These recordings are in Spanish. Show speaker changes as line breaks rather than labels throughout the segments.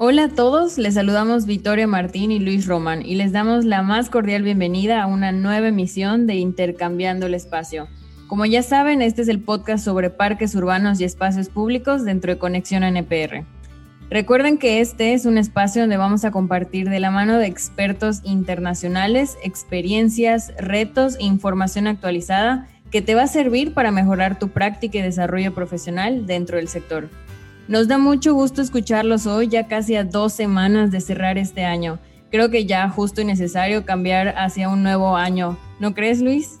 Hola a todos, les saludamos Victoria Martín y Luis Román y les damos la más cordial bienvenida a una nueva emisión de Intercambiando el Espacio. Como ya saben, este es el podcast sobre parques urbanos y espacios públicos dentro de Conexión NPR. Recuerden que este es un espacio donde vamos a compartir de la mano de expertos internacionales experiencias, retos e información actualizada que te va a servir para mejorar tu práctica y desarrollo profesional dentro del sector. Nos da mucho gusto escucharlos hoy, ya casi a dos semanas de cerrar este año. Creo que ya justo y necesario cambiar hacia un nuevo año. ¿No crees, Luis?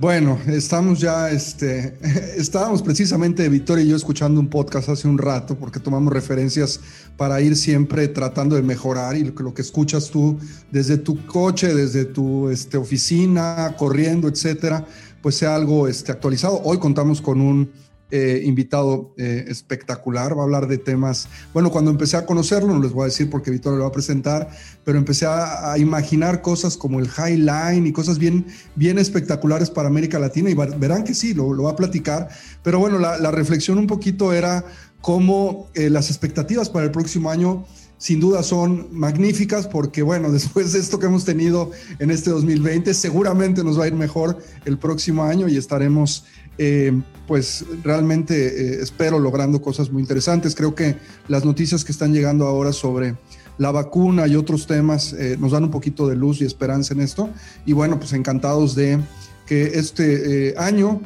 Bueno, estamos ya, este, estábamos precisamente Victoria y yo escuchando un podcast hace un rato porque tomamos referencias para ir siempre tratando de mejorar y lo que, lo que escuchas tú desde tu coche, desde tu este, oficina, corriendo, etcétera, pues sea algo este, actualizado. Hoy contamos con un eh, invitado eh, espectacular, va a hablar de temas, bueno, cuando empecé a conocerlo, no les voy a decir porque Víctor lo va a presentar, pero empecé a, imaginar cosas como el Highline y cosas bien, bien espectaculares para América Latina y verán que sí, lo, lo va a platicar, pero bueno, la, reflexión un poquito era cómo eh, las expectativas para el próximo año sin duda son magníficas porque, bueno, después de esto que hemos tenido en este 2020, seguramente nos va a ir mejor el próximo año y estaremos eh, pues realmente eh, espero logrando cosas muy interesantes. Creo que las noticias que están llegando ahora sobre la vacuna y otros temas eh, nos dan un poquito de luz y esperanza en esto. Y bueno, pues encantados de que este año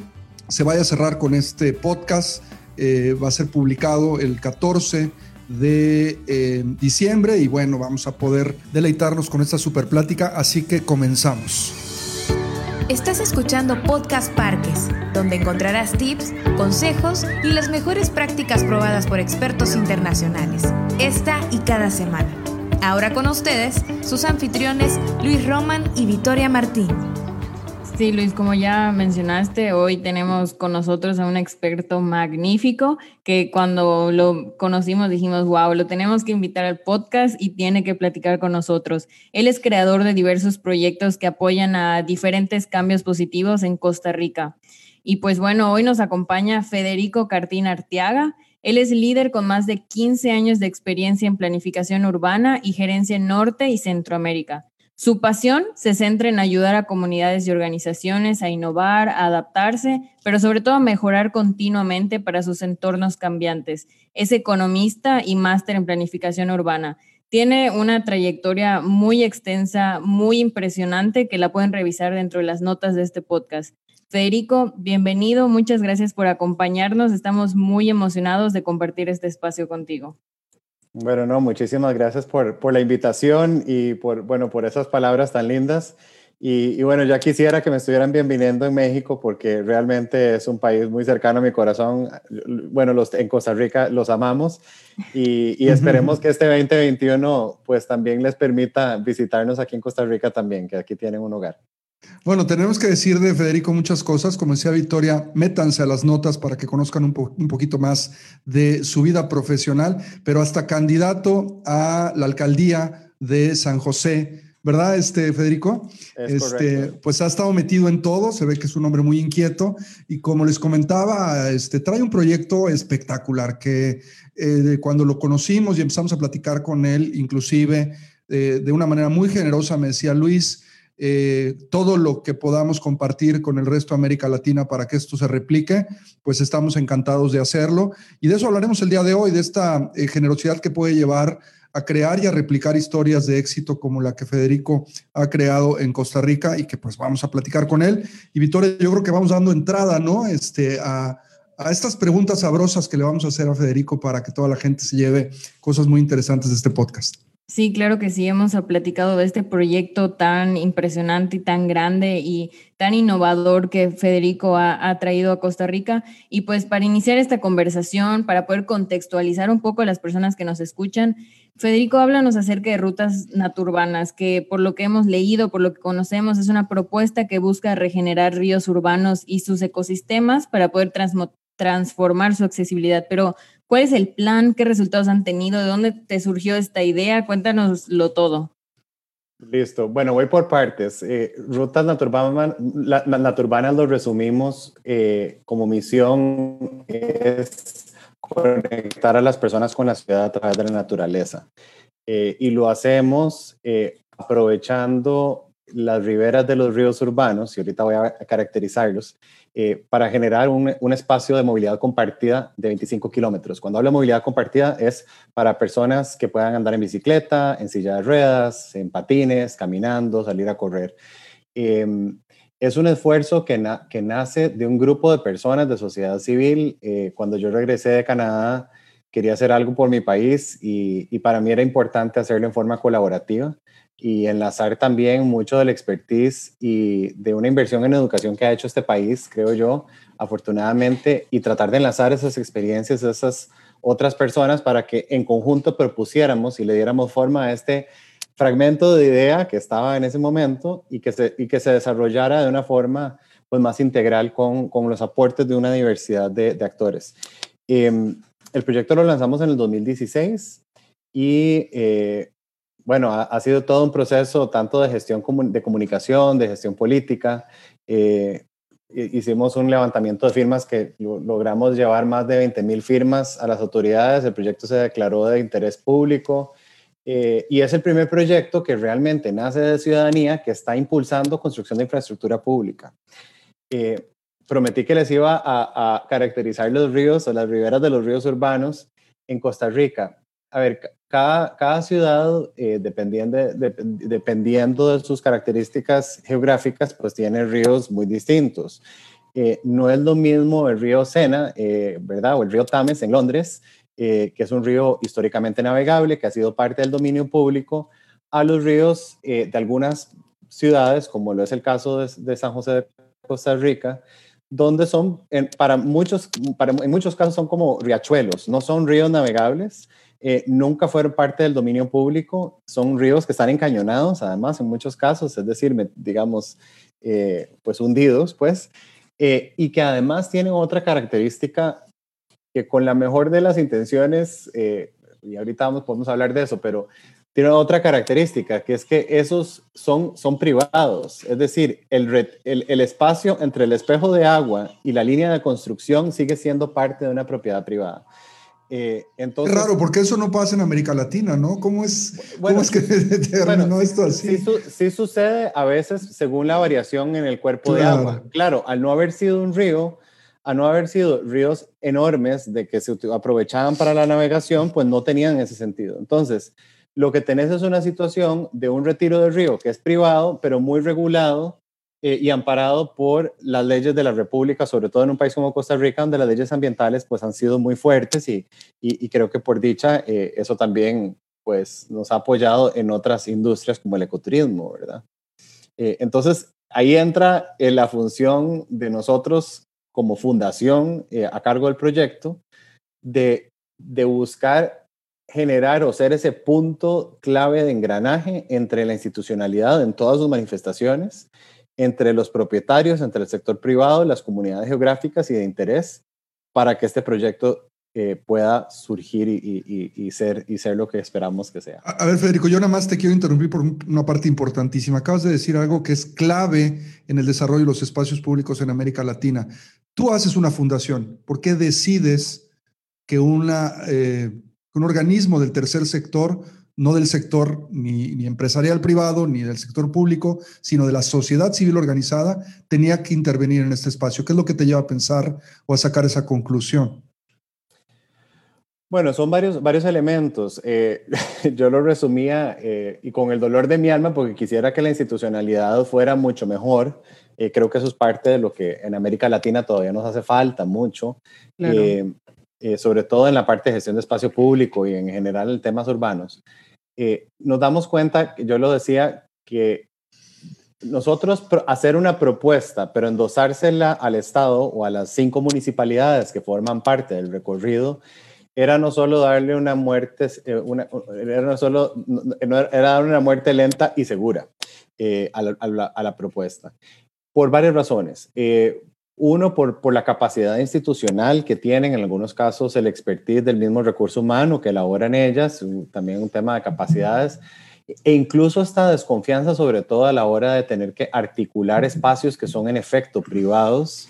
se vaya a cerrar con este podcast. va a ser publicado el 14 de diciembre y bueno, vamos a poder deleitarnos con esta super plática, así que comenzamos.
Estás escuchando Podcast Parques, donde encontrarás tips, consejos y las mejores prácticas probadas por expertos internacionales, esta y cada semana. Ahora con ustedes, sus anfitriones Luis Roman y Victoria Martín.
Sí, Luis, como ya mencionaste, hoy tenemos con nosotros a un experto magnífico que cuando lo conocimos dijimos, wow, lo tenemos que invitar al podcast y tiene que platicar con nosotros. Él es creador de diversos proyectos que apoyan a diferentes cambios positivos en Costa Rica. Y pues bueno, hoy nos acompaña Federico Cartín Arteaga. Él es líder con más de 15 años de experiencia en planificación urbana y gerencia en Norte y Centroamérica. Su pasión se centra en ayudar a comunidades y organizaciones a innovar, a adaptarse, pero sobre todo a mejorar continuamente para sus entornos cambiantes. Es economista y máster en planificación urbana. Tiene una trayectoria muy extensa, muy impresionante, que la pueden revisar dentro de las notas de este podcast. Federico, bienvenido, muchas gracias por acompañarnos. Estamos muy emocionados de compartir este espacio contigo.
Bueno, no, muchísimas gracias por, por, la invitación y por, bueno, por esas palabras tan lindas. Y, bueno, ya quisiera que me estuvieran bienveniendo en México porque realmente es un país muy cercano a mi corazón. Bueno, los, en Costa Rica los amamos y, y esperemos que este 2021 pues también les permita visitarnos aquí en Costa Rica también, que aquí tienen un hogar.
Bueno, tenemos que decir de Federico muchas cosas. Como decía Victoria, métanse a las notas para que conozcan un, poquito más de su vida profesional, pero hasta candidato a la alcaldía de San José. ¿Verdad, este Federico? este, pues ha estado metido en todo, se ve que es un hombre muy inquieto y como les comentaba, este, trae un proyecto espectacular que eh, cuando lo conocimos y empezamos a platicar con él, inclusive eh, de una manera muy generosa, me decía Luis, eh, todo lo que podamos compartir con el resto de América Latina para que esto se replique, pues estamos encantados de hacerlo. Y de eso hablaremos el día de hoy, de esta eh, generosidad que puede llevar a crear y a replicar historias de éxito como la que Federico ha creado en Costa Rica y que pues vamos a platicar con él. Y Victoria, yo creo que vamos dando entrada, ¿no? Este, a, a estas preguntas sabrosas que le vamos a hacer a Federico para que toda la gente se lleve cosas muy interesantes de este podcast.
Sí, claro que sí, hemos platicado de este proyecto tan impresionante y tan grande y tan innovador que Federico ha, traído a Costa Rica. Y pues para iniciar esta conversación, para poder contextualizar un poco a las personas que nos escuchan, Federico, háblanos acerca de rutas naturbanas, que por lo que hemos leído, por lo que conocemos, es una propuesta que busca regenerar ríos urbanos y sus ecosistemas para poder transformar su accesibilidad. Pero ¿Cuál es el plan? ¿Qué resultados han tenido? ¿De dónde te surgió esta idea? Cuéntanoslo todo.
Listo. Bueno, voy por partes. Eh, rutas naturbanas, naturbanas lo resumimos eh, como misión es conectar a las personas con la ciudad a través de la naturaleza. Eh, y lo hacemos eh, aprovechando las riberas de los ríos urbanos, y ahorita voy a caracterizarlos, eh, para generar un, espacio de movilidad compartida de 25 kilómetros. Cuando hablo de movilidad compartida es para personas que puedan andar en bicicleta, en silla de ruedas, en patines, caminando, salir a correr. Em, es un esfuerzo que, nace de un grupo de personas de sociedad civil. Eh, cuando yo regresé de Canadá, quería hacer algo por mi país y para mí era importante hacerlo en forma colaborativa y enlazar también mucho de la expertise y de una inversión en educación que ha hecho este país, creo yo, afortunadamente, y tratar de enlazar esas experiencias esas otras personas para que en conjunto propusiéramos y le diéramos forma a este fragmento de idea que estaba en ese momento y que se, y que se desarrollara de una forma pues, más integral con, con los aportes de una diversidad de, de actores. Eh, el proyecto lo lanzamos en el 2016 y eh, bueno, ha, sido todo un proceso tanto de gestión de comunicación, de gestión política. Eh, hicimos un levantamiento de firmas que logramos llevar más de 20 mil firmas a las autoridades. El proyecto se declaró de interés público eh, y es el primer proyecto que realmente nace de ciudadanía que está impulsando construcción de infraestructura pública. Eh, prometí que les iba a, a caracterizar los ríos o las riberas de los ríos urbanos en Costa Rica a ver, cada, cada ciudad, eh, dependiendo, de, dependiendo de sus características geográficas, pues tiene ríos muy distintos. Eh, no es lo mismo el río Sena, eh, ¿verdad? O el río Tames en Londres, que es un río históricamente navegable, que ha sido parte del dominio público, a los ríos de algunas ciudades, como lo es el caso de, San José de Costa Rica, donde son, para muchos, para, en muchos casos son como riachuelos, no son ríos navegables, eh, nunca fueron parte del dominio público, son ríos que están encañonados, además, en muchos casos, es decir, digamos, eh, pues hundidos, pues, eh, y que además tienen otra característica que con la mejor de las intenciones, y ahorita vamos, podemos hablar de eso, pero tiene otra característica, que es que esos son, son privados, es decir, el, el, el espacio entre el espejo de agua y la línea de construcción sigue siendo parte de una propiedad privada.
Eh, entonces, es raro, porque eso no pasa en América Latina, ¿no? ¿Cómo es, ¿cómo es que terminó esto así?
Sí, sucede a veces según la variación en el cuerpo de agua. Claro, al no haber sido un río, al no haber sido ríos enormes de que se aprovechaban para la navegación, pues no tenían ese sentido. Entonces, lo que tenés es una situación de un retiro del río que es privado, pero muy regulado eh, y amparado por las leyes de la República, sobre todo en un país como Costa Rica, donde las leyes ambientales pues han sido muy fuertes y, y, creo que por dicha eh, eso también pues nos ha apoyado en otras industrias como el ecoturismo, ¿verdad? Eh, entonces ahí entra la función de nosotros como fundación a cargo del proyecto de, de buscar generar o ser ese punto clave de engranaje entre la institucionalidad en todas sus manifestaciones entre los propietarios, entre el sector privado, las comunidades geográficas y de interés para que este proyecto eh, pueda surgir y, ser, y ser lo que esperamos que sea.
A, ver, Federico, yo nada más te quiero interrumpir por una parte importantísima. Acabas de decir algo que es clave en el desarrollo de los espacios públicos en América Latina. Tú haces una fundación. ¿Por qué decides que una, eh, un organismo del tercer sector no del sector ni, empresarial privado, ni del sector público, sino de la sociedad civil organizada, tenía que intervenir en este espacio. ¿Qué es lo que te lleva a pensar o a sacar esa conclusión?
Bueno, son varios, varios elementos. Eh, yo lo resumía eh, y con el dolor de mi alma porque quisiera que la institucionalidad fuera mucho mejor. Eh, creo que eso es parte de lo que en América Latina todavía nos hace falta mucho. sobre todo en la parte de gestión de espacio público y en general en temas urbanos. Eh, nos damos cuenta, yo lo decía, que nosotros hacer una propuesta, pero endosársela al Estado o a las cinco municipalidades que forman parte del recorrido, era no solo darle una muerte, eh, una, era no solo, era una muerte lenta y segura eh, a, la, a, la, propuesta, por varias razones. Uno, por, por la capacidad institucional que tienen, en algunos casos, el expertise del mismo recurso humano que elaboran ellas, también un tema de capacidades, e incluso esta desconfianza, sobre todo a la hora de tener que articular espacios que son en efecto privados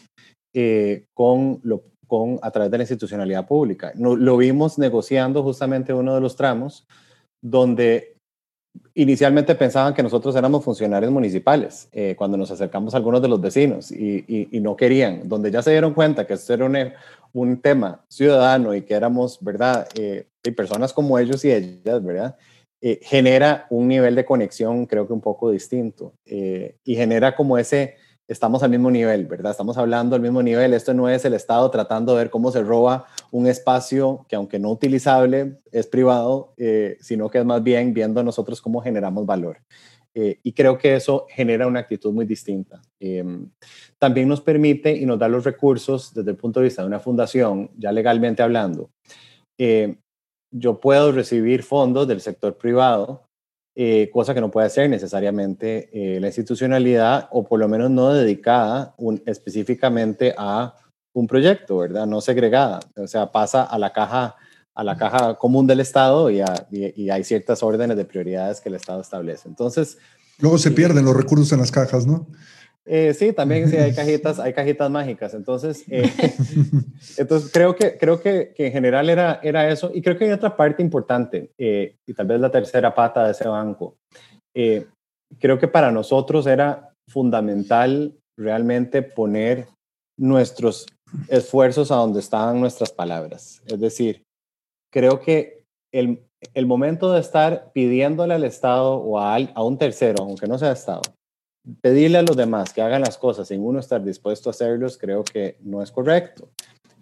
eh, con, lo, con, a través de la institucionalidad pública. lo vimos negociando justamente uno de los tramos donde inicialmente pensaban que nosotros éramos funcionarios municipales eh, cuando nos acercamos a algunos de los vecinos y, no querían, donde ya se dieron cuenta que esto era un, tema ciudadano y que éramos, ¿verdad? Eh, personas como ellos y ellas, ¿verdad? Eh, genera un nivel de conexión creo que un poco distinto y genera como ese, estamos al mismo nivel, ¿verdad? Estamos hablando al mismo nivel, esto no es el Estado tratando de ver cómo se roba un espacio que aunque no utilizable es privado, eh, sino que es más bien viendo nosotros cómo generamos valor. y creo que eso genera una actitud muy distinta. Em, también nos permite y nos da los recursos desde el punto de vista de una fundación, ya legalmente hablando, yo puedo recibir fondos del sector privado, eh, cosa que no puede ser necesariamente eh, la institucionalidad o por lo menos no dedicada específicamente a un proyecto, ¿verdad? No segregada, o sea, pasa a la caja a la caja común del Estado y, y, hay ciertas órdenes de prioridades que el Estado establece. Entonces...
Luego se pierden los recursos en las cajas, ¿no?
Eh, sí, también sí hay cajitas, hay cajitas mágicas. Entonces, eh, entonces creo que creo que, que, en general era, era eso. Y creo que hay otra parte importante, eh, y tal vez la tercera pata de ese banco. creo que para nosotros era fundamental realmente poner nuestros esfuerzos a donde estaban nuestras palabras. Es decir, creo que el, el momento de estar pidiéndole al Estado o a, a un tercero, aunque no sea Estado, pedirle a los demás que hagan las cosas sin uno estar dispuesto a hacerlos, creo que no es correcto.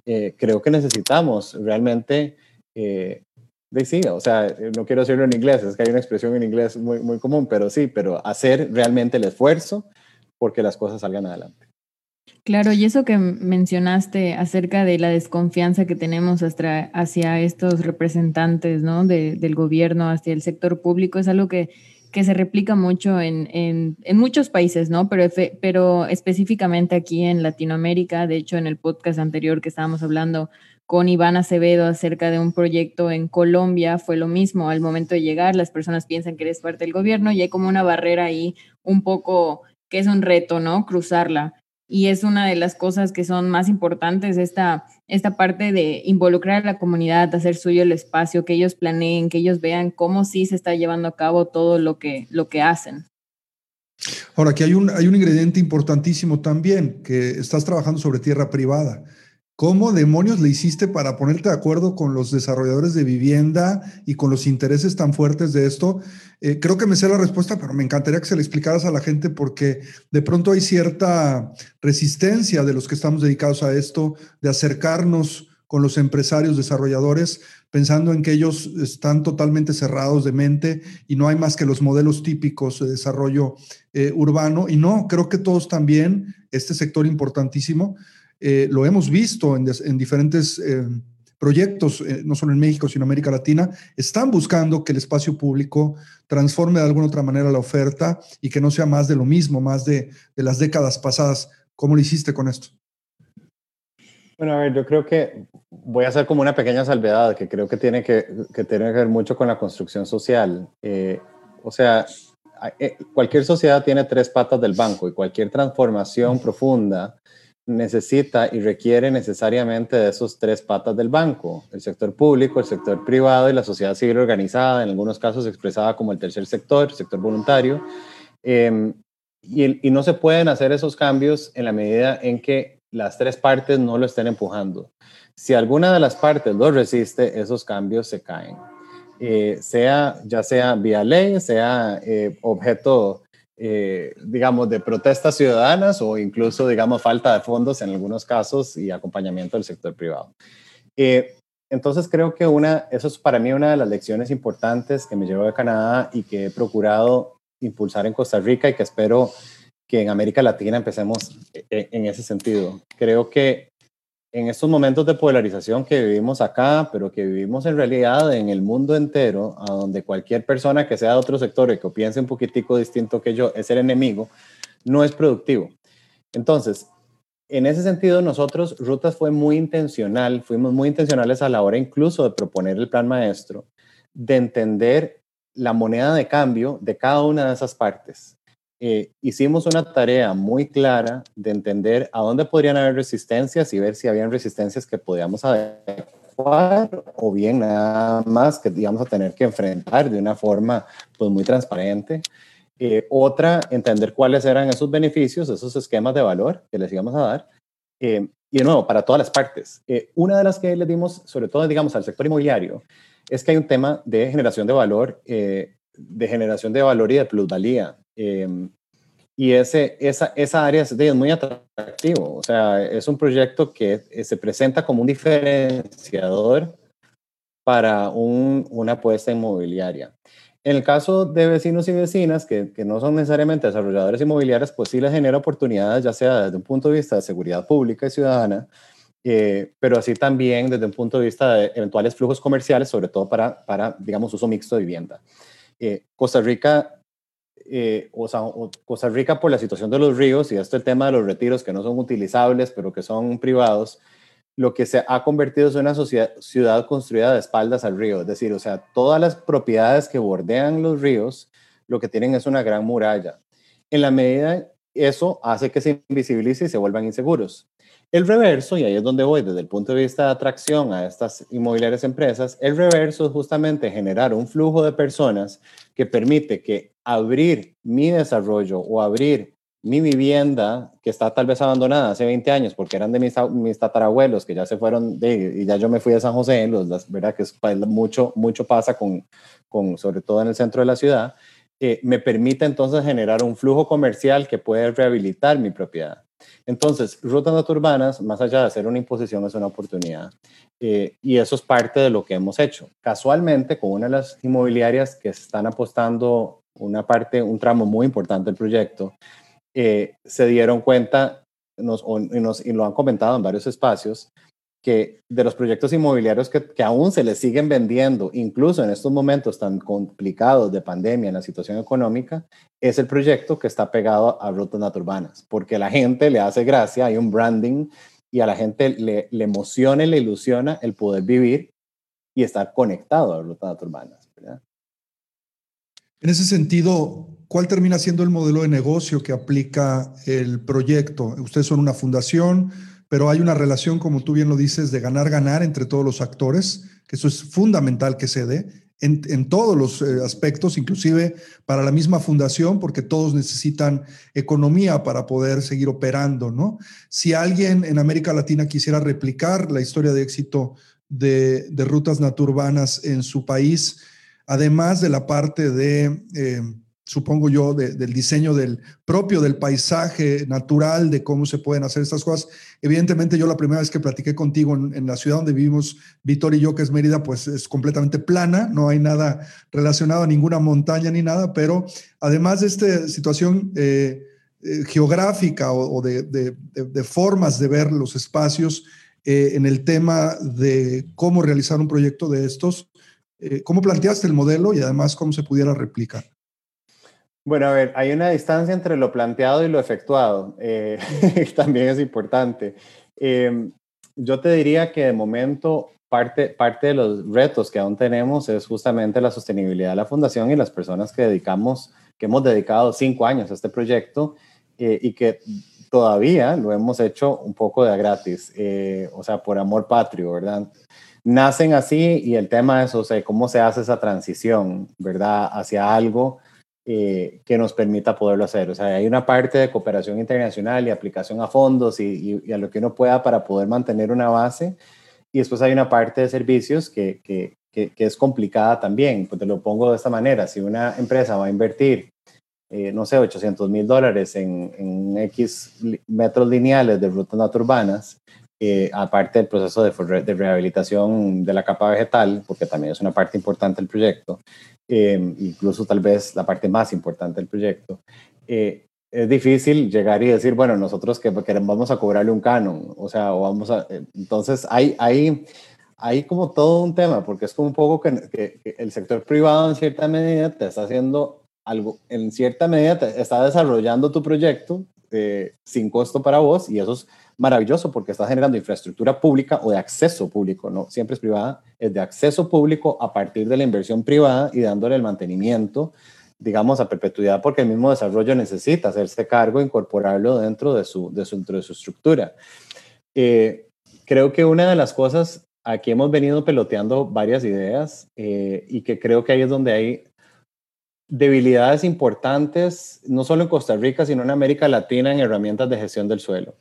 Eh, creo que necesitamos realmente, eh, o sea, no quiero decirlo en inglés, es que hay una expresión en inglés muy, muy común, pero sí, pero hacer realmente el esfuerzo porque las cosas salgan adelante.
Claro, y eso que mencionaste acerca de la desconfianza que tenemos hacia estos representantes ¿no? del gobierno, hacia el sector público, es algo que que se replica mucho en, en, en muchos países, ¿no? Pero, pero específicamente aquí en Latinoamérica, de hecho en el podcast anterior que estábamos hablando con Iván Acevedo acerca de un proyecto en Colombia, fue lo mismo, al momento de llegar las personas piensan que eres parte del gobierno y hay como una barrera ahí un poco que es un reto, ¿no? Cruzarla y es una de las cosas que son más importantes, esta, esta parte de involucrar a la comunidad, hacer suyo el espacio, que ellos planeen, que ellos vean cómo sí se está llevando a cabo todo lo que, lo que hacen.
Ahora, aquí hay un, hay un ingrediente importantísimo también, que estás trabajando sobre tierra privada. ¿Cómo demonios le hiciste para ponerte de acuerdo con los desarrolladores de vivienda y con los intereses tan fuertes de esto? Eh, creo que me sé la respuesta, pero me encantaría que se le explicaras a la gente porque de pronto hay cierta resistencia de los que estamos dedicados a esto, de acercarnos con los empresarios desarrolladores, pensando en que ellos están totalmente cerrados de mente y no hay más que los modelos típicos de desarrollo eh, urbano. Y no, creo que todos también, este sector importantísimo, eh, lo hemos visto en, diferentes eh, proyectos, eh, no solo en México, sino en América Latina, están buscando que el espacio público transforme de alguna otra manera la oferta y que no sea más de lo mismo, más de, las décadas pasadas. ¿Cómo lo hiciste con esto?
Bueno, a ver, yo creo que voy a hacer como una pequeña salvedad que creo que tiene que, que, tiene que ver mucho con la construcción social. o sea, cualquier sociedad tiene tres patas del banco y cualquier transformación profunda necesita y requiere necesariamente de esos tres patas del banco, el sector público, el sector privado y la sociedad civil organizada, en algunos casos expresada como el tercer sector, el sector voluntario. Em, y, no se pueden hacer esos cambios en la medida en que las tres partes no lo estén empujando. Si alguna de las partes lo resiste, esos cambios se caen. Eh, sea, ya sea vía ley, sea eh, objeto eh, digamos, de protestas ciudadanas o incluso, digamos, falta de fondos en algunos casos y acompañamiento del sector privado. Eh, entonces creo que una, eso es para mí una de las lecciones importantes que me llevo de Canadá y que he procurado impulsar en Costa Rica y que espero que en América Latina empecemos eh, en ese sentido. Creo que en estos momentos de polarización que vivimos acá, pero que vivimos en realidad en el mundo entero, a donde cualquier persona que sea de otro sector y que piense un poquitico distinto que yo es el enemigo, no es productivo. Entonces, en ese sentido, nosotros, Rutas fue muy intencional, fuimos muy intencionales a la hora incluso de proponer el plan maestro, de entender la moneda de cambio de cada una de esas partes. Eh, hicimos una tarea muy clara de entender a dónde podrían haber resistencias y ver si habían resistencias que podíamos adecuar o bien nada más que íbamos a tener que enfrentar de una forma pues muy transparente. Eh, otra, entender cuáles eran esos beneficios, esos esquemas de valor que les íbamos a dar. Eh, y de nuevo, para todas las partes. una de las que les dimos, sobre todo, digamos, al sector inmobiliario, es que hay un tema de generación de valor, de generación de valor y de plusvalía. Em, y ese, esa, esa área es, es, muy atractivo. O sea, es un proyecto que eh, se presenta como un diferenciador para un, una apuesta inmobiliaria. En el caso de vecinos y vecinas, que, que, no son necesariamente desarrolladores inmobiliarios, pues sí les genera oportunidades, ya sea desde un punto de vista de seguridad pública y ciudadana, eh, pero así también desde un punto de vista de eventuales flujos comerciales, sobre todo para, para digamos, uso mixto de vivienda. Eh, Costa Rica eh, o sea, Costa Rica por la situación de los ríos y esto el tema de los retiros que no son utilizables, pero que son privados, lo que se ha convertido es una ciudad construida de espaldas al río. Es decir, o sea, todas las propiedades que bordean los ríos, lo que tienen es una gran muralla. En la medida, eso hace que se invisibilice y se vuelvan inseguros. El reverso, y ahí es donde voy desde el punto de vista de atracción a estas inmobiliarias empresas, el reverso es justamente generar un flujo de personas que permite que abrir mi desarrollo o abrir mi vivienda que está tal vez abandonada hace 20 años porque eran de mis, mis tatarabuelos que ya se fueron de, y ya yo me fui de San José, los, verdad que es, mucho, mucho pasa con, con, sobre todo en el centro de la ciudad, eh, me permite entonces generar un flujo comercial que puede rehabilitar mi propiedad. Entonces, rutas natururbanas, más allá de hacer una imposición, es una oportunidad. Eh, y eso es parte de lo que hemos hecho. Casualmente, con una de las inmobiliarias que están apostando una parte, un tramo muy importante del proyecto, eh, se dieron cuenta nos, y, lo han comentado en varios espacios, que de los proyectos inmobiliarios que, que, aún se les siguen vendiendo, incluso en estos momentos tan complicados de pandemia en la situación económica, es el proyecto que está pegado a rutas naturbanas, porque la gente le hace gracia, hay un branding y a la gente le, le emociona y le ilusiona el poder vivir y estar conectado a rutas naturbanas.
En ese sentido, ¿cuál termina siendo el modelo de negocio que aplica el proyecto? Ustedes son una fundación, pero hay una relación, como tú bien lo dices, de ganar-ganar entre todos los actores, que eso es fundamental que se dé en, todos los eh, aspectos, inclusive para la misma fundación, porque todos necesitan economía para poder seguir operando, ¿no? Si alguien en América Latina quisiera replicar la historia de éxito de, rutas naturbanas en su país, además de la parte de... Eh, supongo yo, del diseño del propio del paisaje natural, de cómo se pueden hacer estas cosas. Evidentemente, yo la primera vez que platiqué contigo en, la ciudad donde vivimos, Víctor y yo, que es Mérida, pues es completamente plana, no hay nada relacionado a ninguna montaña ni nada, pero además de esta situación eh, eh, geográfica o, de, formas de ver los espacios en el tema de cómo realizar un proyecto de estos, ¿cómo planteaste el modelo y además cómo se pudiera replicar?
Bueno, a ver, hay una distancia entre lo planteado y lo efectuado. Eh, también es importante. Em, yo te diría que de momento parte, parte de los retos que aún tenemos es justamente la sostenibilidad de la fundación y las personas que dedicamos, que hemos dedicado cinco años a este proyecto eh, y que todavía lo hemos hecho un poco de gratis, eh, o sea, por amor patrio, ¿verdad? Nacen así y el tema es, o sea, cómo se hace esa transición, ¿verdad? Hacia algo eh, que nos permita poderlo hacer. O sea, hay una parte de cooperación internacional y aplicación a fondos y, a lo que uno pueda para poder mantener una base. Y después hay una parte de servicios que, que, que, es complicada también. Pues te lo pongo de esta manera. Si una empresa va a invertir, eh, no sé, 800 mil dólares en, en, X metros lineales de rutas natururbanas, eh, aparte del proceso de, rehabilitación de la capa vegetal, porque también es una parte importante del proyecto, Em, incluso tal vez la parte más importante del proyecto, eh, es difícil llegar y decir, bueno, nosotros que queremos, vamos a cobrarle un canon, o sea, o vamos a... Eh, entonces, hay, hay, hay como todo un tema, porque es como un poco que, el sector privado en cierta medida te está haciendo algo, en cierta medida te está desarrollando tu proyecto sin costo para vos y eso es maravilloso porque está generando infraestructura pública o de acceso público, no siempre es privada, es de acceso público a partir de la inversión privada y dándole el mantenimiento digamos, a perpetuidad porque el mismo desarrollo necesita hacerse cargo, incorporarlo dentro de su, de su, de su estructura. Eh, creo que una de las cosas, aquí hemos venido peloteando varias ideas eh, y que creo que ahí es donde hay debilidades importantes, no solo en Costa Rica, sino en América Latina en herramientas de gestión del suelo.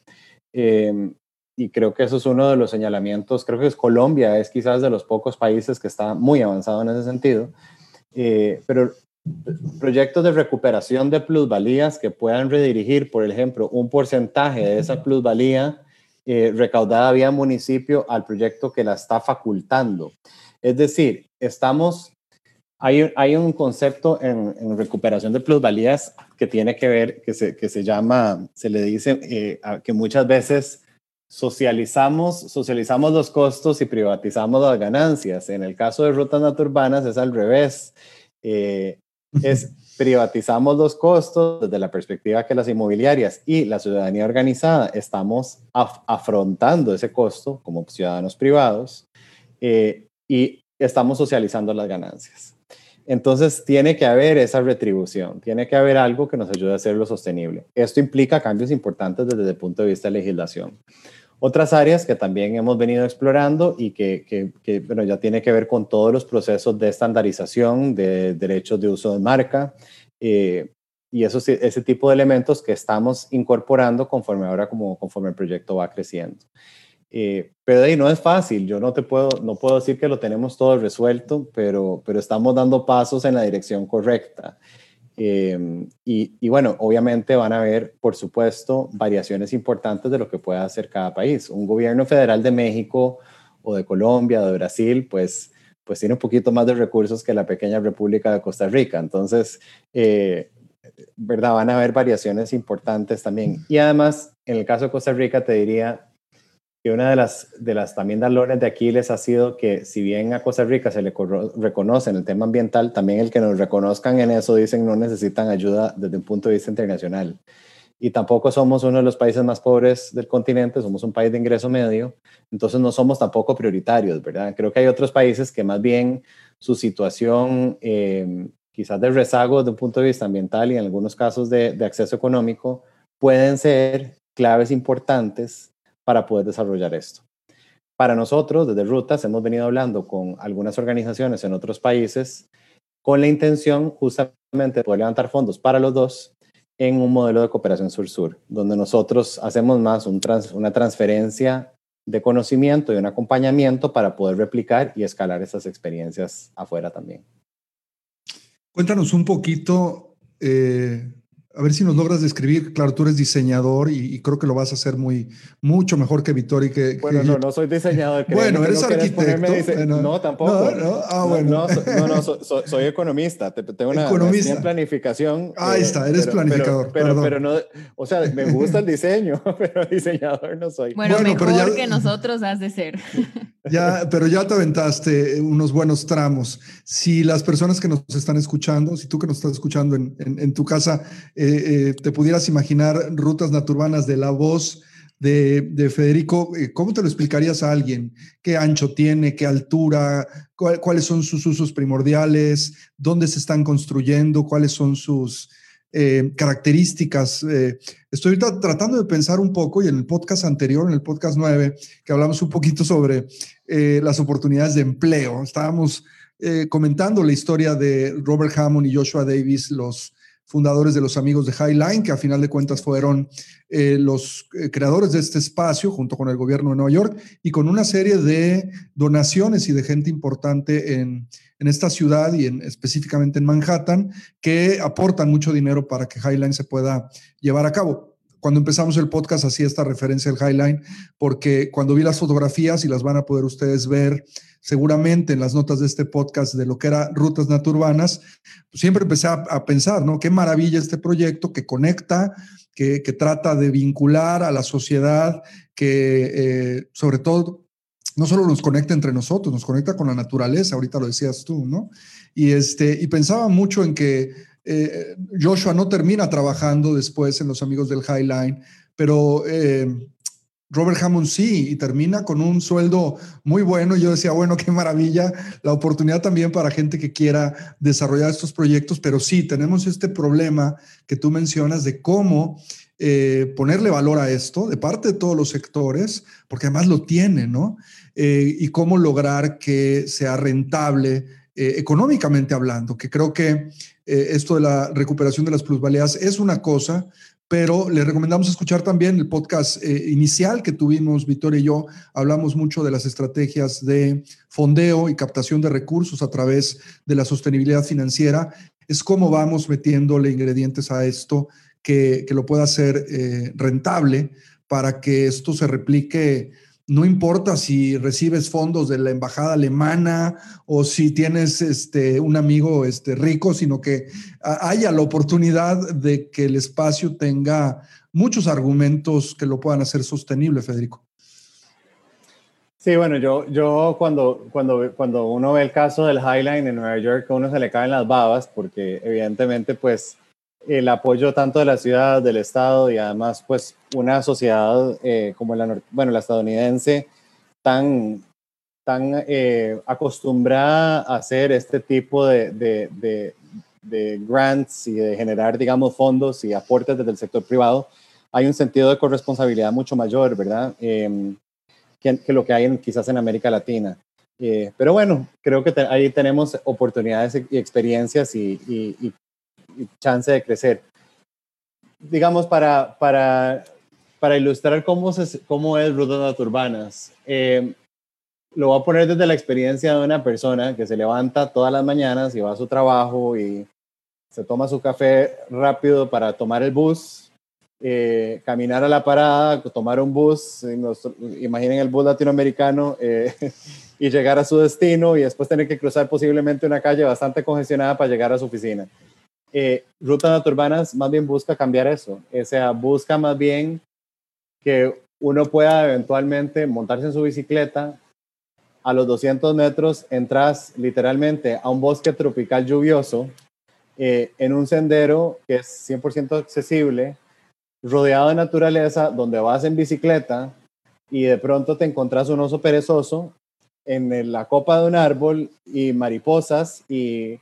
Eh, y creo que eso es uno de los señalamientos, creo que es Colombia, es quizás de los pocos países que está muy avanzado en ese sentido, eh, pero proyectos de recuperación de plusvalías que puedan redirigir, por ejemplo, un porcentaje de esa plusvalía eh, recaudada vía municipio al proyecto que la está facultando. Es decir, estamos, hay, hay un concepto en, recuperación de plusvalías que tiene que ver, que se, que se llama, se le dice eh, que muchas veces socializamos, socializamos los costos y privatizamos las ganancias. En el caso de rutas naturbanas es al revés. Eh, es privatizamos los costos desde la perspectiva que las inmobiliarias y la ciudadanía organizada estamos afrontando ese costo como ciudadanos privados eh, y estamos socializando las ganancias. Entonces tiene que haber esa retribución, tiene que haber algo que nos ayude a hacerlo sostenible. Esto implica cambios importantes desde el punto de vista de legislación. Otras áreas que también hemos venido explorando y que, bueno, ya tiene que ver con todos los procesos de estandarización de derechos de uso de marca eh, y eso, ese tipo de elementos que estamos incorporando conforme ahora como conforme el proyecto va creciendo. Eh, pero ahí no es fácil, yo no te puedo, no puedo decir que lo tenemos todo resuelto, pero, pero estamos dando pasos en la dirección correcta. Em, y, bueno, obviamente van a haber, por supuesto, variaciones importantes de lo que pueda hacer cada país. Un gobierno federal de México o de Colombia, o de Brasil, pues, pues tiene un poquito más de recursos que la pequeña República de Costa Rica. Entonces, eh, ¿verdad? Van a haber variaciones importantes también. Y además, en el caso de Costa Rica, te diría, y una de las, de las también dalones de Aquiles ha sido que si bien a Costa Rica se le reconoce en el tema ambiental, también el que nos reconozcan en eso dicen no necesitan ayuda desde un punto de vista internacional. Y tampoco somos uno de los países más pobres del continente, somos un país de ingreso medio, entonces no somos tampoco prioritarios, ¿verdad? Creo que hay otros países que más bien su situación eh, quizás de rezago desde un punto de vista ambiental y en algunos casos de, de acceso económico pueden ser claves importantes para poder desarrollar esto. Para nosotros, desde Rutas, hemos venido hablando con algunas organizaciones en otros países con la intención justamente de poder levantar fondos para los dos en un modelo de cooperación sur-sur, donde nosotros hacemos más una transferencia de conocimiento y un acompañamiento para poder replicar y escalar esas experiencias afuera también.
Cuéntanos un poquito eh, a ver si nos logras describir. Claro, tú eres diseñador y, creo que lo vas a hacer muy, mucho mejor que Vittori. Que,
bueno, no, no soy diseñador.
Bueno, eres arquitecto.
no, tampoco. No, ah, bueno. no, no, soy, economista. Tengo una economista. planificación.
Ahí está, eres planificador.
Pero, pero, no, o sea, me gusta el diseño, pero diseñador no soy.
Bueno, mejor que nosotros has de ser.
Ya, pero ya te aventaste unos buenos tramos. Si las personas que nos están escuchando, si tú que nos estás escuchando en, en, tu casa, eh, eh, te pudieras imaginar rutas naturbanas de la voz de, Federico, eh, ¿cómo te lo explicarías a alguien? ¿Qué ancho tiene? ¿Qué altura? ¿Cuáles son sus usos primordiales? ¿Dónde se están construyendo? ¿Cuáles son sus características? estoy tratando de pensar un poco y en el podcast anterior, en el podcast 9, que hablamos un poquito sobre las oportunidades de empleo, estábamos comentando la historia de Robert Hammond y Joshua Davis, los fundadores de los amigos de Highline, que a final de cuentas fueron eh, los eh, creadores de este espacio junto con el gobierno de Nueva York y con una serie de donaciones y de gente importante en, en esta ciudad y en, específicamente en Manhattan, que aportan mucho dinero para que Highline se pueda llevar a cabo cuando empezamos el podcast hacía esta referencia al Highline, porque cuando vi las fotografías, y las van a poder ustedes ver seguramente en las notas de este podcast de lo que era rutas naturbanas, pues siempre empecé a, pensar, ¿no? Qué maravilla este proyecto que conecta, que, trata de vincular a la sociedad, que eh, sobre todo no solo nos conecta entre nosotros, nos conecta con la naturaleza, ahorita lo decías tú, ¿no? Y, este, y pensaba mucho en que eh, Joshua no termina trabajando después en los amigos del Highline, pero eh, Robert Hammond sí, y termina con un sueldo muy bueno. Yo decía, bueno, qué maravilla, la oportunidad también para gente que quiera desarrollar estos proyectos, pero sí, tenemos este problema que tú mencionas de cómo eh, ponerle valor a esto de parte de todos los sectores, porque además lo tiene, ¿no? Y cómo lograr que sea rentable económicamente hablando, que creo que esto de la recuperación de las plusvalías es una cosa, pero le recomendamos escuchar también el podcast eh, inicial que tuvimos, Victoria y yo, hablamos mucho de las estrategias de fondeo y captación de recursos a través de la sostenibilidad financiera, es cómo vamos metiéndole ingredientes a esto que, lo pueda hacer eh, rentable para que esto se replique no importa si recibes fondos de la embajada alemana o si tienes este, un amigo este, rico, sino que haya la oportunidad de que el espacio tenga muchos argumentos que lo puedan hacer sostenible, Federico.
Sí, bueno, yo, yo cuando, cuando, cuando uno ve el caso del Highline en Nueva York, a uno se le caen las babas porque evidentemente pues el apoyo tanto de la ciudad, del Estado y además pues una sociedad eh, como la, bueno, la estadounidense tan, tan eh, acostumbrada a hacer este tipo de, de, de, grants y de generar, digamos, fondos y aportes desde el sector privado, hay un sentido de corresponsabilidad mucho mayor, ¿verdad? Em, que, lo que hay quizás en América Latina. Eh, pero bueno, creo que ahí tenemos oportunidades y experiencias y, chance de crecer. Digamos, para, para, para ilustrar cómo, se, cómo es Rutas Urbanas, eh, lo voy a poner desde la experiencia de una persona que se levanta todas las mañanas y va a su trabajo y se toma su café rápido para tomar el bus, eh, caminar a la parada, tomar un bus, imaginen el bus latinoamericano, eh, y llegar a su destino y después tener que cruzar posiblemente una calle bastante congestionada para llegar a su oficina eh, Rutas Naturbanas más bien busca cambiar eso, o sea, busca más bien que uno pueda eventualmente montarse en su bicicleta, a los 200 metros entras literalmente a un bosque tropical lluvioso, eh, en un sendero que es 100% accesible, rodeado de naturaleza, donde vas en bicicleta y de pronto te encontrás un oso perezoso en la copa de un árbol y mariposas y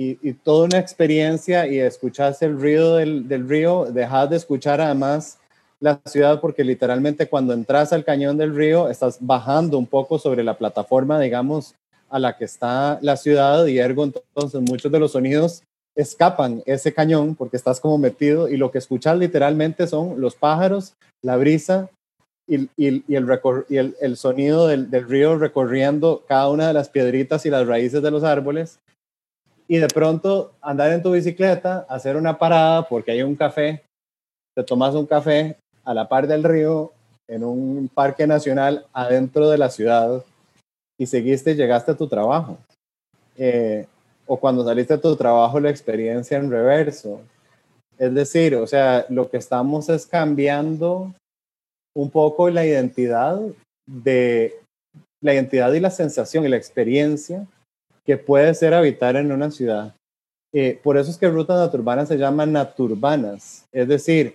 y, toda una experiencia y escucharse el ruido del, río, dejas de escuchar además la ciudad porque literalmente cuando entras al cañón del río estás bajando un poco sobre la plataforma, digamos, a la que está la ciudad y ergo entonces muchos de los sonidos escapan ese cañón porque estás como metido y lo que escuchas literalmente son los pájaros, la brisa y, el, sonido del río recorriendo cada una de las piedritas y las raíces de los árboles y de pronto andar en tu bicicleta, hacer una parada porque hay un café, te tomas un café a la par del río en un parque nacional adentro de la ciudad y seguiste llegaste a tu trabajo. Eh, o cuando saliste de tu trabajo, la experiencia en reverso. Es decir, o sea, lo que estamos es cambiando un poco la identidad de la identidad y la sensación y la experiencia que puede ser habitar en una ciudad. Eh, por eso es que rutas naturbanas se llaman naturbanas, es decir,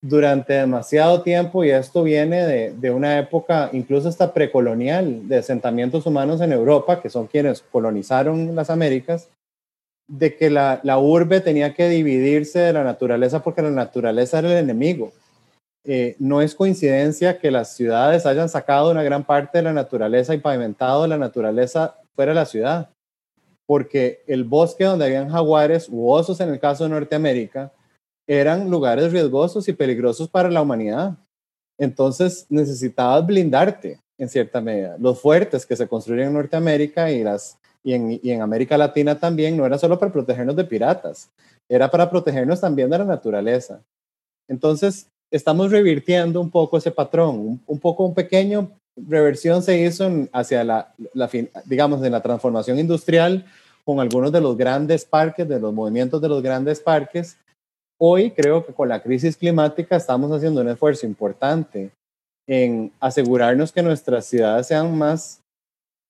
durante demasiado tiempo, y esto viene de, una época incluso hasta precolonial, de asentamientos humanos en Europa, que son quienes colonizaron las Américas, de que la, la urbe tenía que dividirse de la naturaleza porque la naturaleza era el enemigo. Eh, no es coincidencia que las ciudades hayan sacado una gran parte de la naturaleza y pavimentado la naturaleza fuera de la ciudad porque el bosque donde habían jaguares u osos en el caso de Norteamérica eran lugares riesgosos y peligrosos para la humanidad. Entonces necesitabas blindarte en cierta medida. Los fuertes que se construyen en Norteamérica y, en, América Latina también no era solo para protegernos de piratas, era para protegernos también de la naturaleza. Entonces estamos revirtiendo un poco ese patrón, un, poco un pequeño reversión se hizo hacia la, la, digamos, en la transformación industrial con algunos de los grandes parques, de los movimientos de los grandes parques. Hoy creo que con la crisis climática estamos haciendo un esfuerzo importante en asegurarnos que nuestras ciudades sean más,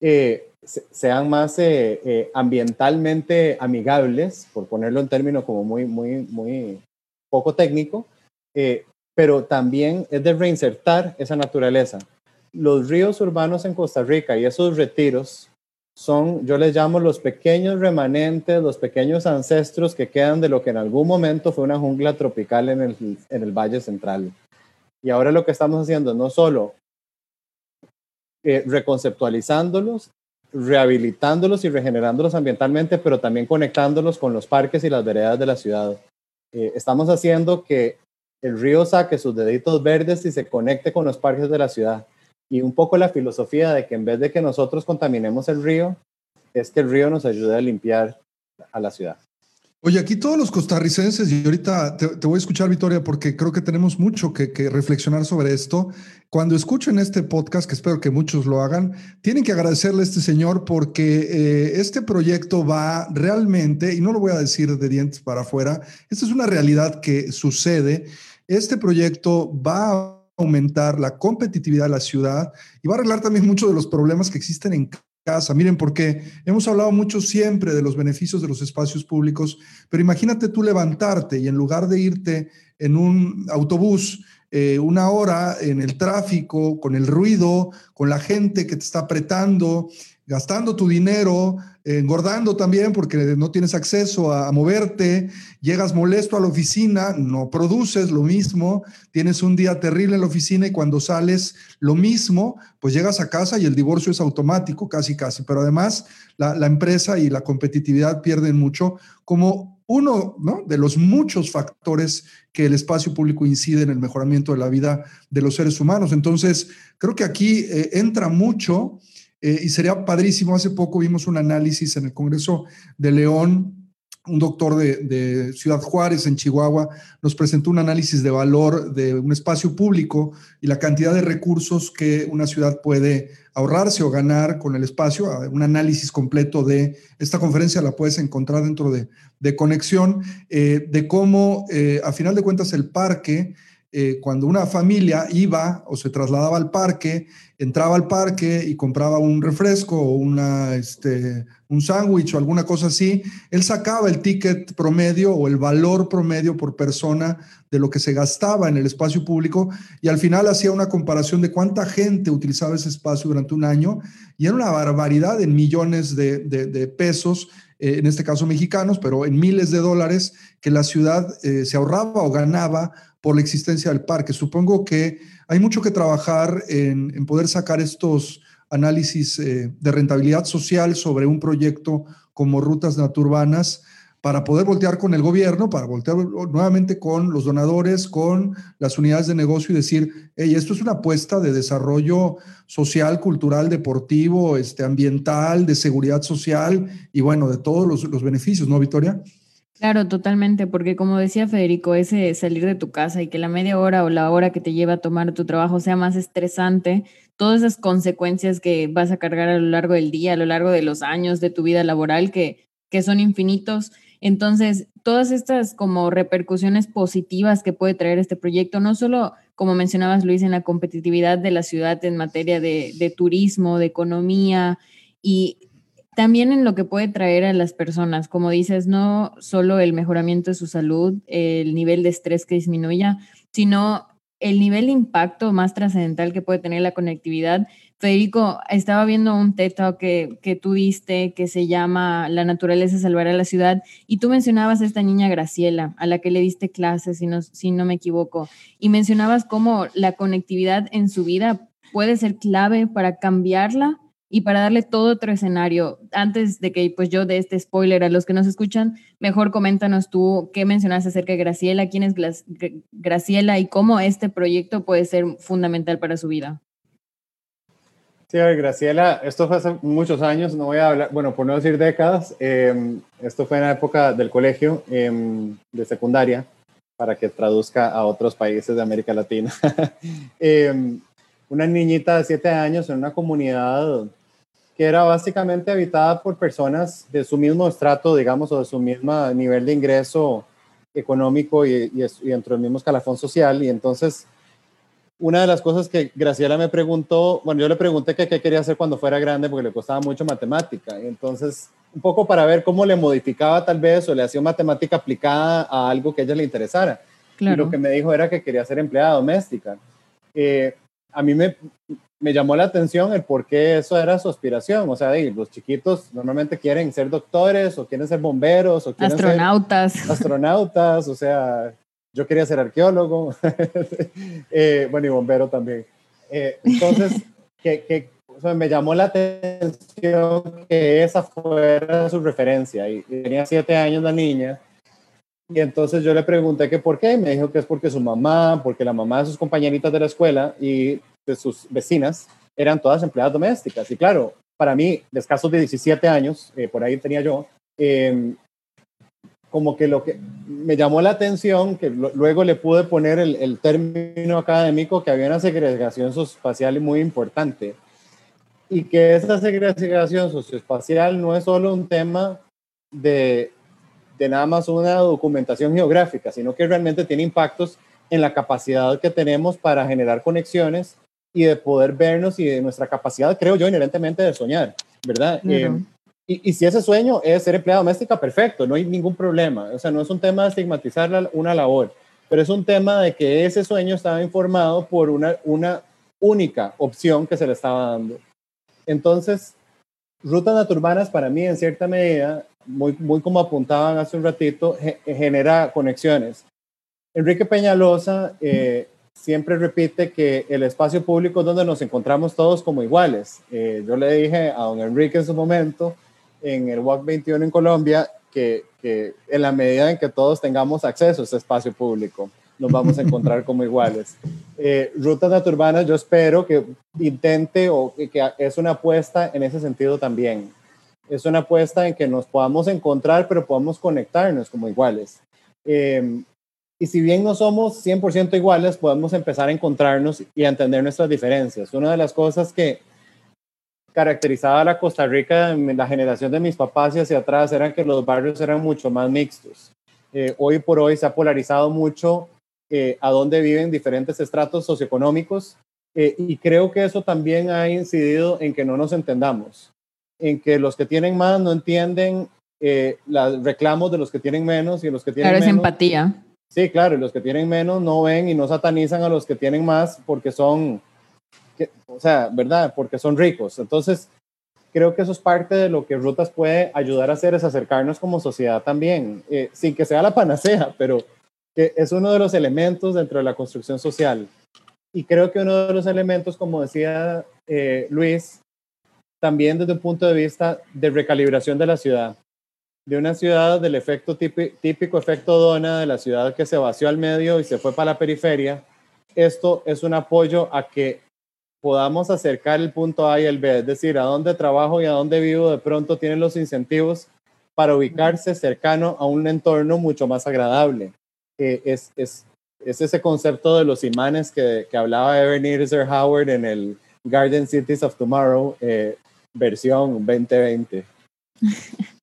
eh, sean más eh, eh, ambientalmente amigables, por ponerlo en términos como muy, muy, muy poco técnico, pero también es de reinsertar esa naturaleza. Los ríos urbanos en Costa Rica y esos retiros son, yo les llamo los pequeños remanentes, los pequeños ancestros que quedan de lo que en algún momento fue una jungla tropical en el, en el Valle Central. Y ahora lo que estamos haciendo no solo eh, reconceptualizándolos, rehabilitándolos y regenerándolos ambientalmente, pero también conectándolos con los parques y las veredas de la ciudad. Eh, estamos haciendo que el río saque sus deditos verdes y se conecte con los parques de la ciudad. Y un poco la filosofía de que en vez de que nosotros contaminemos el río, es que el río nos ayude a limpiar a la ciudad.
Oye, aquí todos los costarricenses, y ahorita te, voy a escuchar, Victoria, porque creo que tenemos mucho que, reflexionar sobre esto. Cuando escuchen este podcast, que espero que muchos lo hagan, tienen que agradecerle a este señor porque eh, este proyecto va realmente, y no lo voy a decir de dientes para afuera, esta es una realidad que sucede. Este proyecto va a aumentar la competitividad de la ciudad y va a arreglar también muchos de los problemas que existen en casa. Miren, porque hemos hablado mucho siempre de los beneficios de los espacios públicos, pero imagínate tú levantarte y en lugar de irte en un autobús eh, una hora en el tráfico, con el ruido, con la gente que te está apretando, gastando tu dinero, engordando también porque no tienes acceso a, moverte, llegas molesto a la oficina, no produces lo mismo, tienes un día terrible en la oficina y cuando sales lo mismo, pues llegas a casa y el divorcio es automático, casi, casi. Pero además la, empresa y la competitividad pierden mucho como uno ¿no? de los muchos factores que el espacio público incide en el mejoramiento de la vida de los seres humanos. Entonces, creo que aquí eh, entra mucho eh, y sería padrísimo. Hace poco vimos un análisis en el Congreso de León. Un doctor de, Ciudad Juárez, en Chihuahua, nos presentó un análisis de valor de un espacio público y la cantidad de recursos que una ciudad puede ahorrarse o ganar con el espacio. Ah, un análisis completo de esta conferencia la puedes encontrar dentro de, Conexión, eh, de cómo, eh, a final de cuentas, el parque eh, cuando una familia iba o se trasladaba al parque, entraba al parque y compraba un refresco o este, un sándwich o alguna cosa así, él sacaba el ticket promedio o el valor promedio por persona de lo que se gastaba en el espacio público y al final hacía una comparación de cuánta gente utilizaba ese espacio durante un año y era una barbaridad en millones de, pesos eh, en este caso mexicanos, pero en miles de dólares que la ciudad eh, se ahorraba o ganaba por la existencia del parque. Supongo que hay mucho que trabajar en, poder sacar estos análisis eh, de rentabilidad social sobre un proyecto como rutas naturbanas para poder voltear con el gobierno, para voltear nuevamente con los donadores, con las unidades de negocio y decir, esto es una apuesta de desarrollo social, cultural, deportivo, este, ambiental, de seguridad social y bueno, de todos los, los beneficios, ¿no, Victoria?
Claro, totalmente, porque como decía Federico, ese salir de tu casa y que la media hora o la hora que te lleva a tomar tu trabajo sea más estresante, todas esas consecuencias que vas a cargar a lo largo del día, a lo largo de los años de tu vida laboral, que, que son infinitos. Entonces, todas estas como repercusiones positivas que puede traer este proyecto, no solo, como mencionabas Luis, en la competitividad de la ciudad en materia de, de turismo, de economía, y también en lo que puede traer a las personas, como dices, no solo el mejoramiento de su salud, el nivel de estrés que disminuya, sino el nivel de impacto más trascendental que puede tener la conectividad. Federico, estaba viendo un TED que, que tú diste que se llama La naturaleza salvará la ciudad y tú mencionabas a esta niña Graciela, a la que le diste clases, si no, si no me equivoco, y mencionabas cómo la conectividad en su vida puede ser clave para cambiarla y para darle todo otro escenario, antes de que pues yo de este spoiler a los que nos escuchan, mejor coméntanos tú qué mencionaste acerca de Graciela, quién es Graciela y cómo este proyecto puede ser fundamental para su vida.
Sí, Graciela, esto fue hace muchos años, no voy a hablar, bueno, por no decir décadas, em, esto fue en la época del colegio em, de secundaria, para que traduzca a otros países de América Latina. Em, una niñita de siete años en una comunidad que era básicamente habitada por personas de su mismo estrato, digamos, o de su mismo nivel de ingreso económico y, dentro del mismo escalafón social. Y entonces, una de las cosas que Graciela me preguntó, bueno, yo le pregunté qué quería hacer cuando fuera grande porque le costaba mucho matemática. Y entonces, un poco para ver cómo le modificaba tal vez o le hacía matemática aplicada a algo que a ella le interesara. y lo que me dijo era que quería ser empleada doméstica. Eh, a mí me, me llamó la atención el por qué eso era su aspiración. O sea, los chiquitos normalmente quieren ser doctores o quieren ser bomberos o quieren
astronautas.
Ser astronautas, o sea, yo quería ser arqueólogo, eh, bueno, y bombero también. Eh, entonces, que, que me llamó la atención que esa fuera su referencia. Y, tenía siete años la niña. Y entonces yo le pregunté que por qué. Y me dijo que es porque su mamá, porque la mamá de sus compañeritas de la escuela y de sus vecinas eran todas empleadas domésticas. Y claro, para mí, de escasos de 17 años, eh, por ahí tenía yo, em, como que lo que me llamó la atención, que luego le pude poner el, término académico, que había una segregación socioespacial muy importante. Y que esa segregación socioespacial no es solo un tema de, de nada más una documentación geográfica, sino que realmente tiene impactos en la capacidad que tenemos para generar conexiones y de poder vernos y de nuestra capacidad, creo yo, inherentemente de soñar, ¿verdad? Eh, y, si ese sueño es ser empleada doméstica, perfecto, no hay ningún problema. O sea, no es un tema de estigmatizar una labor, pero es un tema de que ese sueño estaba informado por una, una única opción que se le estaba dando. Entonces, rutas naturbanas para mí, en cierta medida, muy, muy como apuntaban hace un ratito, genera conexiones. Enrique Peñalosa eh, siempre repite que el espacio público es donde nos encontramos todos como iguales. Eh, yo le dije a don Enrique en su momento, en el WAC 21 en Colombia, que, que, en la medida en que todos tengamos acceso a ese espacio público, nos vamos a encontrar como iguales. Eh, Rutas Naturbanas, yo espero que intente o que, es una apuesta en ese sentido también. Es una apuesta en que nos podamos encontrar, pero podamos conectarnos como iguales. Eh, y si bien no somos 100% iguales, podemos empezar a encontrarnos y a entender nuestras diferencias. Una de las cosas que caracterizaba a la Costa Rica en la generación de mis papás y hacia atrás era que los barrios eran mucho más mixtos. Eh, hoy por hoy se ha polarizado mucho eh, a dónde viven diferentes estratos socioeconómicos eh, y creo que eso también ha incidido en que no nos entendamos, en que los que tienen más no entienden los reclamos de los que tienen menos y los que tienen
claro,
menos.
es empatía
Sí, claro, los que tienen menos no ven y no satanizan a los que tienen más porque son, o sea, ¿verdad? Porque son ricos. Entonces, creo que eso es parte de lo que Rutas puede ayudar a hacer, es acercarnos como sociedad también, eh, sin que sea la panacea, pero que es uno de los elementos dentro de la construcción social. Y creo que uno de los elementos, como decía eh, Luis, también desde un punto de vista de recalibración de la ciudad de una ciudad del efecto típico, efecto dona, de la ciudad que se vació al medio y se fue para la periferia, esto es un apoyo a que podamos acercar el punto A y el B, es decir, a dónde trabajo y a dónde vivo, de pronto tienen los incentivos para ubicarse cercano a un entorno mucho más agradable. Eh, es, es, es, ese concepto de los imanes que, que hablaba Ebenezer Howard en el Garden Cities of Tomorrow, eh, versión 2020.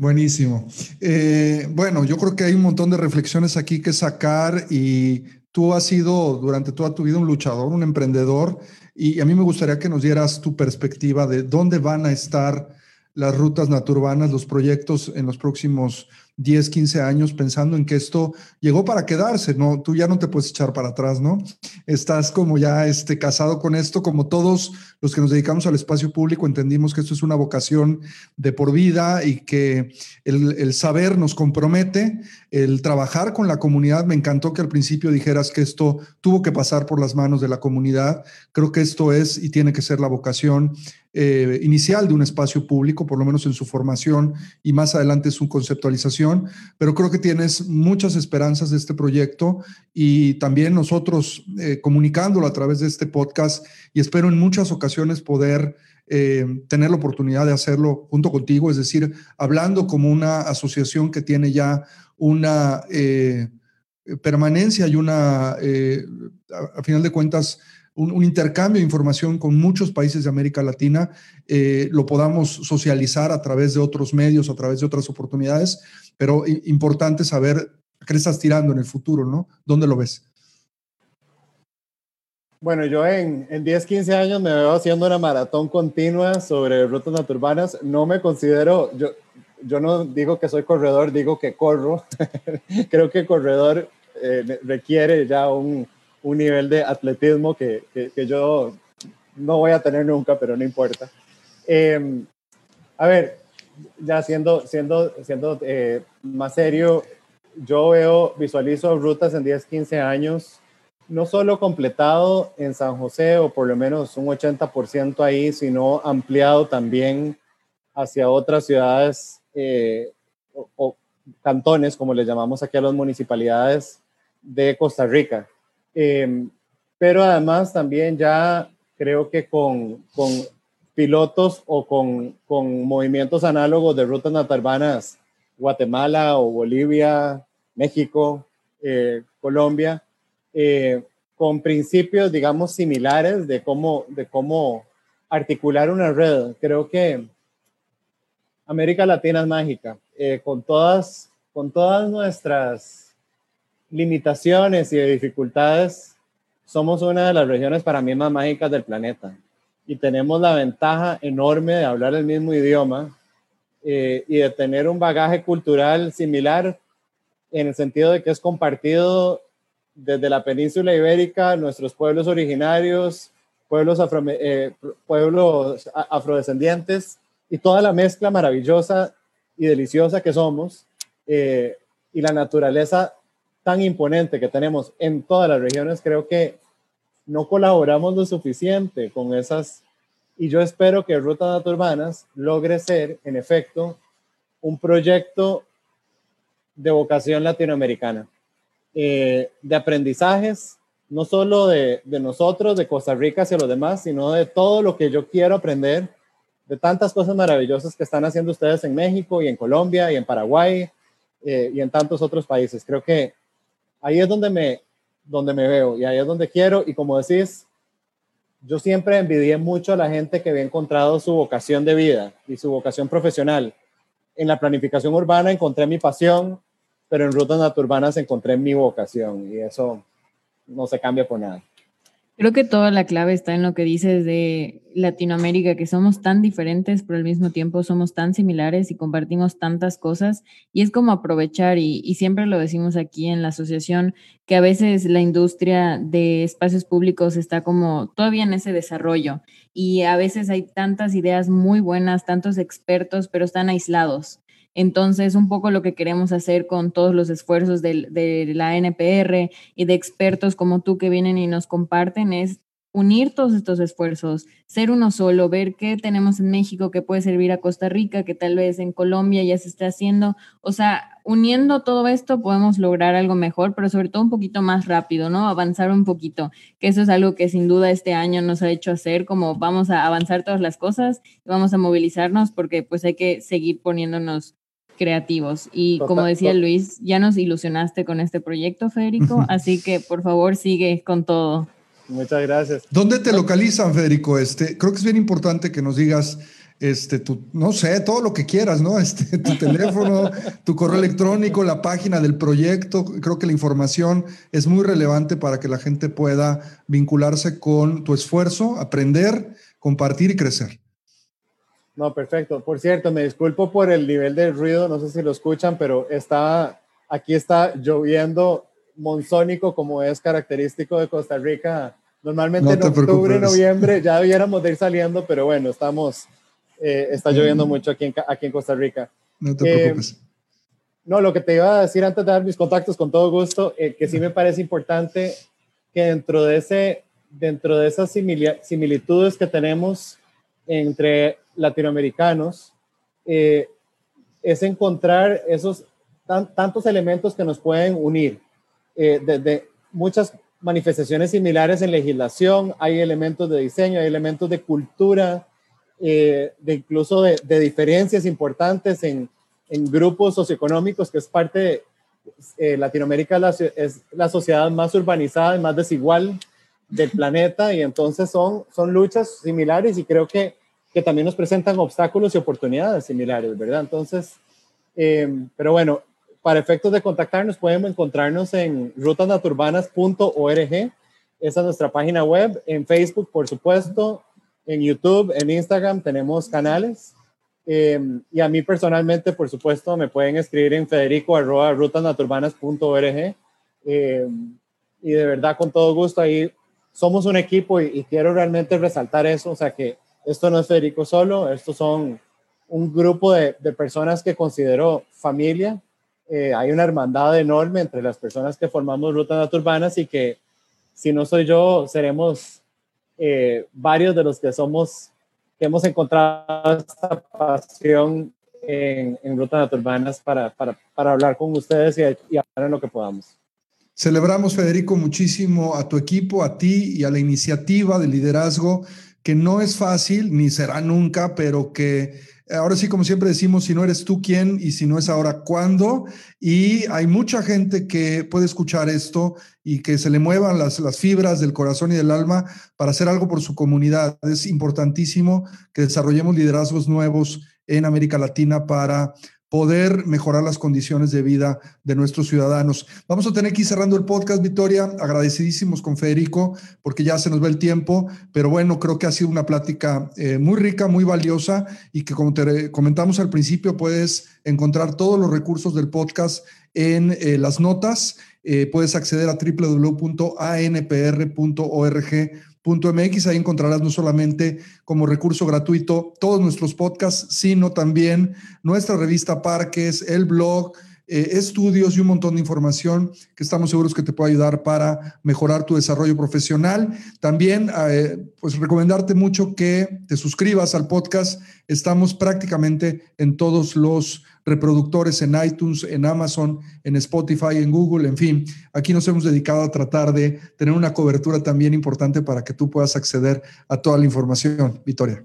Buenísimo. Eh, bueno, yo creo que hay un montón de reflexiones aquí que sacar y tú has sido durante toda tu vida un luchador, un emprendedor y a mí me gustaría que nos dieras tu perspectiva de dónde van a estar las rutas naturbanas, los proyectos en los próximos 10, 15 años pensando en que esto llegó para quedarse, ¿no? Tú ya no te puedes echar para atrás, ¿no? Estás como ya este, casado con esto, como todos los que nos dedicamos al espacio público entendimos que esto es una vocación de por vida y que el, saber nos compromete, el trabajar con la comunidad. Me encantó que al principio dijeras que esto tuvo que pasar por las manos de la comunidad. Creo que esto es y tiene que ser la vocación eh, inicial de un espacio público, por lo menos en su formación y más adelante su conceptualización, pero creo que tienes muchas esperanzas de este proyecto y también nosotros eh, comunicándolo a través de este podcast y espero en muchas ocasiones poder eh, tener la oportunidad de hacerlo junto contigo, es decir, hablando como una asociación que tiene ya una permanencia y una, a final de cuentas, un, intercambio de información con muchos países de América Latina, eh, lo podamos socializar a través de otros medios, a través de otras oportunidades, pero importante saber qué estás tirando en el futuro, ¿no? ¿Dónde lo ves?
Bueno, yo en, en 10, 15 años me veo haciendo una maratón continua sobre rutas naturbanas. No me considero, yo, yo no digo que soy corredor, digo que corro. Creo que corredor eh, requiere ya un, un, nivel de atletismo que, que, yo no voy a tener nunca, pero no importa. Em, a ver, ya siendo, siendo, siendo eh, más serio, yo veo, visualizo rutas en 10, 15 años, no solo completado en San José o por lo menos un 80% ahí, sino ampliado también hacia otras ciudades eh, o, cantones, como le llamamos aquí a las municipalidades de Costa Rica. Em, pero además también ya creo que con, con pilotos o con, con, movimientos análogos de rutas natarbanas, Guatemala o Bolivia, México, eh, Colombia, eh, con principios, digamos, similares de cómo, de cómo articular una red. Creo que América Latina es mágica, eh, con, todas, con todas nuestras limitaciones y dificultades, somos una de las regiones para mí más mágicas del planeta y tenemos la ventaja enorme de hablar el mismo idioma eh, y de tener un bagaje cultural similar en el sentido de que es compartido desde la península ibérica, nuestros pueblos originarios, pueblos, eh, afrodescendientes y toda la mezcla maravillosa y deliciosa que somos eh, y la naturaleza tan imponente que tenemos en todas las regiones, creo que no colaboramos lo suficiente con esas y yo espero que Rutas Urbanas logre ser, en efecto, un proyecto de vocación latinoamericana, eh, de aprendizajes, no solo de, de, nosotros, de Costa Rica hacia los demás, sino de todo lo que yo quiero aprender, de tantas cosas maravillosas que están haciendo ustedes en México y en Colombia y en Paraguay eh, y en tantos otros países. Creo que ahí es donde me, donde me veo y ahí es donde quiero. Y como decís, yo siempre envidié mucho a la gente que había encontrado su vocación de vida y su vocación profesional. En la planificación urbana encontré mi pasión, pero en rutas naturbanas encontré mi vocación y eso no se cambia por nada.
Creo que toda la clave está en lo que dices de Latinoamérica, que somos tan diferentes, pero al mismo tiempo somos tan similares y compartimos tantas cosas. Y es como aprovechar, y, y, siempre lo decimos aquí en la asociación, que a veces la industria de espacios públicos está como todavía en ese desarrollo. Y a veces hay tantas ideas muy buenas, tantos expertos, pero están aislados. Entonces, un poco lo que queremos hacer con todos los esfuerzos de, la NPR y de expertos como tú que vienen y nos comparten es unir todos estos esfuerzos, ser uno solo, ver qué tenemos en México que puede servir a Costa Rica, que tal vez en Colombia ya se está haciendo. O sea, uniendo todo esto podemos lograr algo mejor, pero sobre todo un poquito más rápido, ¿no? Avanzar un poquito, que eso es algo que sin duda este año nos ha hecho hacer, como vamos a avanzar todas las cosas y vamos a movilizarnos porque pues hay que seguir poniéndonos creativos. Y como decía Luis, ya nos ilusionaste con este proyecto, Federico, así que por favor sigue con todo.
Muchas gracias.
¿Dónde te localizan, Federico? Este, creo que es bien importante que nos digas, este, tu, no sé, todo lo que quieras, ¿no? Este, tu teléfono, tu correo electrónico, la página del proyecto. Creo que la información es muy relevante para que la gente pueda vincularse con tu esfuerzo, aprender, compartir y crecer.
No, perfecto. Por cierto, me disculpo por el nivel de ruido, no sé si lo escuchan, pero está, aquí está lloviendo monzónico como es característico de Costa Rica. Normalmente en octubre, noviembre ya debiéramos de ir saliendo, pero bueno, estamos, eh, está lloviendo mm. mucho aquí en, aquí en Costa Rica.
No te eh, preocupes.
No, lo que te iba a decir antes de dar mis contactos con todo gusto, eh, que sí me parece importante que dentro de, ese, dentro de esas similitudes que tenemos entre latinoamericanos eh, es encontrar esos tantos elementos que nos pueden unir. desde eh, muchas manifestaciones similares en legislación, hay elementos de diseño, hay elementos de cultura, eh, de incluso de, diferencias importantes en, en, grupos socioeconómicos, que es parte de Latinoamérica, es la sociedad más urbanizada y más desigual del planeta, y entonces son, son luchas similares y creo que que también nos presentan obstáculos y oportunidades similares, ¿verdad? Entonces, eh, pero bueno, para efectos de contactarnos, podemos encontrarnos en rutasnaturbanas.org. Esa es nuestra página web. En Facebook, por supuesto. En YouTube, en Instagram tenemos canales. Eh, y a mí personalmente, por supuesto, me pueden escribir en federico rutasnaturbanas.org Eh, y de verdad, con todo gusto, ahí somos un equipo y, quiero realmente resaltar eso, o sea, que esto no es Federico solo, estos son un grupo de, de personas que considero familia. Eh, hay una hermandad enorme entre las personas que formamos Rutas Naturbanas y que si no soy yo, seremos eh, varios de los que somos, que hemos encontrado esta pasión en, en Rutas Naturbanas para, para, para, hablar con ustedes y, y hablar en lo que podamos.
Celebramos, Federico, muchísimo a tu equipo, a ti y a la iniciativa de liderazgo, que no es fácil ni será nunca, pero que ahora sí, como siempre decimos, si no eres tú, ¿quién? Y si no es ahora, ¿cuándo? Y hay mucha gente que puede escuchar esto y que se le muevan las, las fibras del corazón y del alma para hacer algo por su comunidad. Es importantísimo que desarrollemos liderazgos nuevos en América Latina para poder mejorar las condiciones de vida de nuestros ciudadanos. Vamos a tener que ir cerrando el podcast, Victoria. Agradecidísimos con Federico, porque ya se nos va el tiempo, pero bueno, creo que ha sido una plática eh, muy rica, muy valiosa y que como te comentamos al principio, puedes encontrar todos los recursos del podcast en eh, las notas. Eh, puedes acceder a www.anpr.org .mx, ahí encontrarás no solamente como recurso gratuito todos nuestros podcasts, sino también nuestra revista Parques, el blog, eh, estudios y un montón de información que estamos seguros que te puede ayudar para mejorar tu desarrollo profesional. También, eh, pues recomendarte mucho que te suscribas al podcast. Estamos prácticamente en todos los reproductores en iTunes, en Amazon, en Spotify, en Google, en fin. Aquí nos hemos dedicado a tratar de tener una cobertura también importante para que tú puedas acceder a toda la información. Victoria.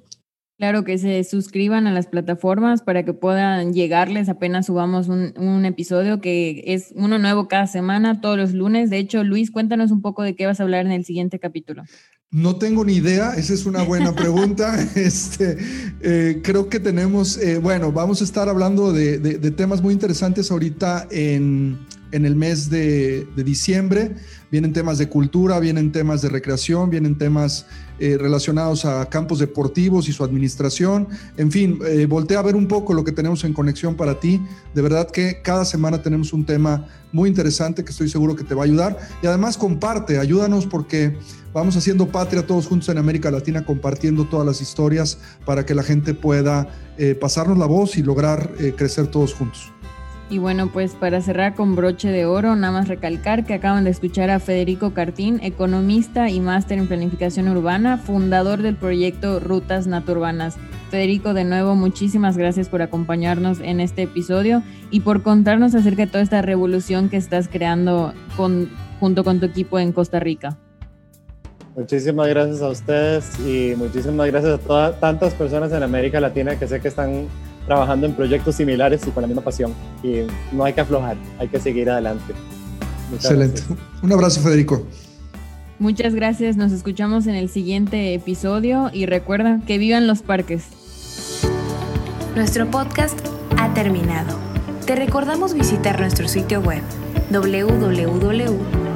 Claro, que se suscriban a las plataformas para que puedan llegarles apenas subamos un, un, episodio que es uno nuevo cada semana, todos los lunes. De hecho, Luis, cuéntanos un poco de qué vas a hablar en el siguiente capítulo.
No tengo ni idea, esa es una buena pregunta. este, eh, creo que tenemos, eh, bueno, vamos a estar hablando de, de, de temas muy interesantes ahorita en, en el mes de, de, diciembre. Vienen temas de cultura, vienen temas de recreación, vienen temas eh, relacionados a campos deportivos y su administración. En fin, voltea a ver un poco lo que tenemos en conexión para ti. De verdad que cada semana tenemos un tema muy interesante que estoy seguro que te va a ayudar. Y además comparte, ayúdanos porque vamos haciendo patria todos juntos en América Latina, compartiendo todas las historias para que la gente pueda eh, pasarnos la voz y lograr eh, crecer todos juntos.
Y bueno, pues para cerrar con broche de oro, nada más recalcar que acaban de escuchar a Federico Cartín, economista y máster en planificación urbana, fundador del proyecto Rutas Naturbanas. Federico, de nuevo, muchísimas gracias por acompañarnos en este episodio y por contarnos acerca de toda esta revolución que estás creando con, junto con tu equipo en Costa Rica.
Muchísimas gracias a ustedes y muchísimas gracias a todas tantas personas en América Latina que sé que están trabajando en proyectos similares y con la misma pasión. Y no hay que aflojar, hay que seguir adelante.
Muchas Excelente. Gracias. Un abrazo, Federico.
Muchas gracias, nos escuchamos en el siguiente episodio y recuerda que vivan los parques.
Nuestro podcast ha terminado. Te recordamos visitar nuestro sitio web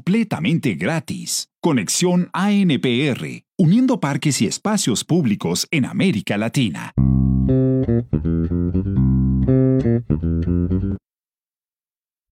completamente gratis. Conexión ANPR, uniendo parques y espacios públicos en América Latina.